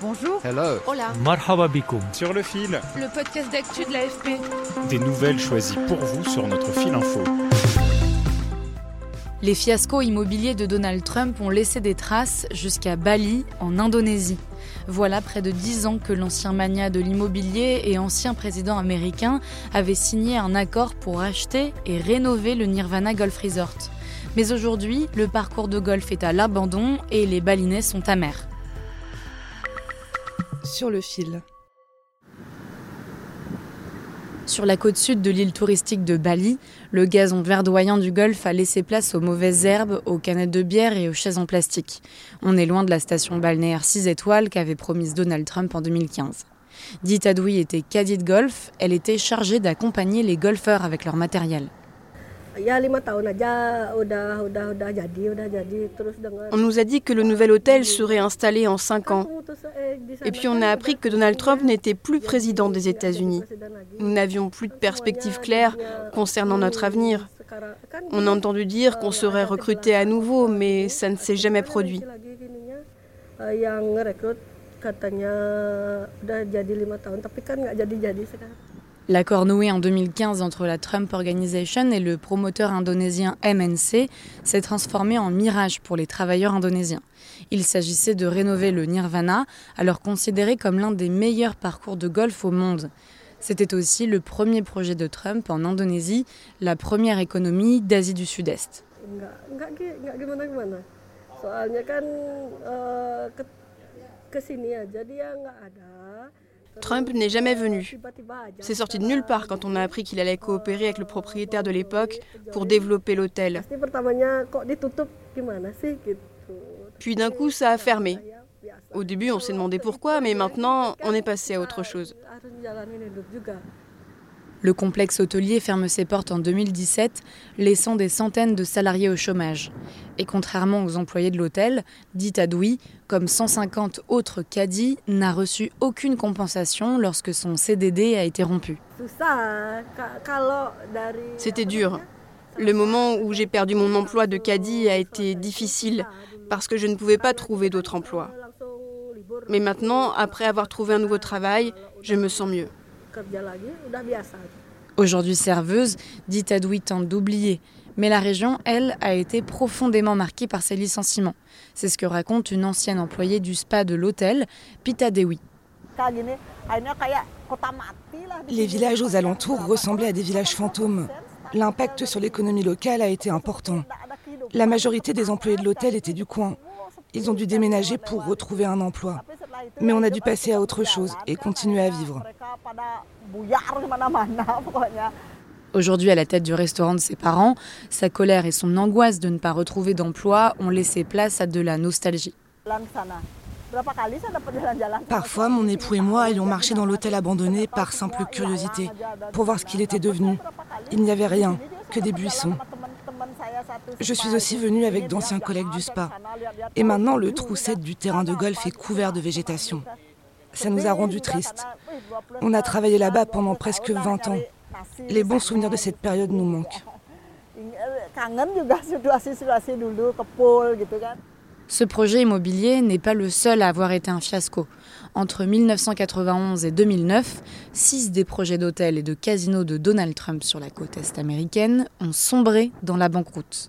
Bonjour. Hello. Hola. Marhaba bikoum. Sur le fil, Le podcast d'actu de l'AFP. des nouvelles choisies pour vous sur notre fil info. Les fiascos immobiliers de Donald Trump ont laissé des traces jusqu'à Bali, en Indonésie. Voilà près de dix ans que l'ancien magnat de l'immobilier et ancien président américain avait signé un accord pour acheter et rénover le Nirvana Golf Resort. Mais aujourd'hui, le parcours de golf est à l'abandon et les Balinais sont amers. Sur le fil. Sur la côte sud de l'île touristique de Bali, le gazon verdoyant du golfe a laissé place aux mauvaises herbes, aux canettes de bière et aux chaises en plastique. On est loin de la station balnéaire 6 étoiles qu'avait promise Donald Trump en 2015. Dite Adoui était caddie de golf, elle était chargée d'accompagner les golfeurs avec leur matériel. On nous a dit que le nouvel hôtel serait installé en 5 ans. Et puis on a appris que Donald Trump n'était plus président des États-Unis. Nous n'avions plus de perspectives claires concernant notre avenir. On a entendu dire qu'on serait recruté à nouveau, mais ça ne s'est jamais produit. L'accord noué en 2015 entre la Trump Organization et le promoteur indonésien MNC s'est transformé en mirage pour les travailleurs indonésiens. Il s'agissait de rénover le Nirvana, alors considéré comme l'un des meilleurs parcours de golf au monde. C'était aussi le premier projet de Trump en Indonésie, la première économie d'Asie du Sud-Est. Trump n'est jamais venu. C'est sorti de nulle part quand on a appris qu'il allait coopérer avec le propriétaire de l'époque pour développer l'hôtel. Puis d'un coup, ça a fermé. Au début, on s'est demandé pourquoi, mais maintenant, on est passé à autre chose. Le complexe hôtelier ferme ses portes en 2017, laissant des centaines de salariés au chômage. Et contrairement aux employés de l'hôtel, dit Adoui, comme 150 autres caddies, n'a reçu aucune compensation lorsque son CDD a été rompu. C'était dur. Le moment où j'ai perdu mon emploi de caddie a été difficile parce que je ne pouvais pas trouver d'autre emploi. Mais maintenant, après avoir trouvé un nouveau travail, je me sens mieux. Kerja lagi udah biasa Aujourd'hui serveuse, dit Adoui tente d'oublier. Mais la région, elle, a été profondément marquée par ces licenciements. C'est ce que raconte une ancienne employée du spa de l'hôtel, Pita Dewi. Les villages aux alentours ressemblaient à des villages fantômes. L'impact sur l'économie locale a été important. La majorité des employés de l'hôtel étaient du coin. Ils ont dû déménager pour retrouver un emploi. Mais on a dû passer à autre chose et continuer à vivre. Mereka pada buyar kemana-mana pokoknya Aujourd'hui à la tête du restaurant de ses parents, sa colère et son angoisse de ne pas retrouver d'emploi ont laissé place à de la nostalgie. Parfois, mon époux et moi allions marcher dans l'hôtel abandonné par simple curiosité, pour voir ce qu'il était devenu. Il n'y avait rien, que des buissons. Je suis aussi venue avec d'anciens collègues du spa. Et maintenant, le trou du terrain de golf est couvert de végétation. Ça nous a rendus tristes. On a travaillé là-bas pendant presque 20 ans. Les bons souvenirs de cette période nous manquent. Ce projet immobilier n'est pas le seul à avoir été un fiasco. Entre 1991 et 2009, six des projets d'hôtels et de casinos de Donald Trump sur la côte est américaine ont sombré dans la banqueroute.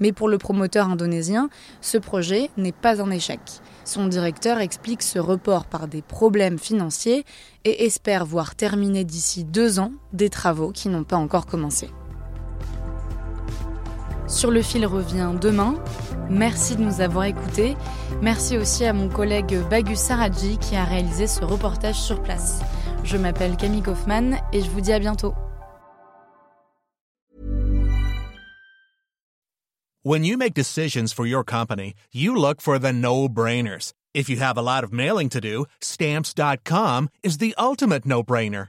Mais pour le promoteur indonésien, ce projet n'est pas un échec. Son directeur explique ce report par des problèmes financiers et espère voir terminer d'ici deux ans des travaux qui n'ont pas encore commencé. Sur le fil revient demain. Merci de nous avoir écoutés. Merci aussi à mon collègue Bagus Saradji qui a réalisé ce reportage sur place. Je m'appelle Camille Kaufmann et je vous dis à bientôt. When you make decisions for your company, you look for the no-brainers. If you have a lot of mailing to do, stamps.com is the ultimate no-brainer.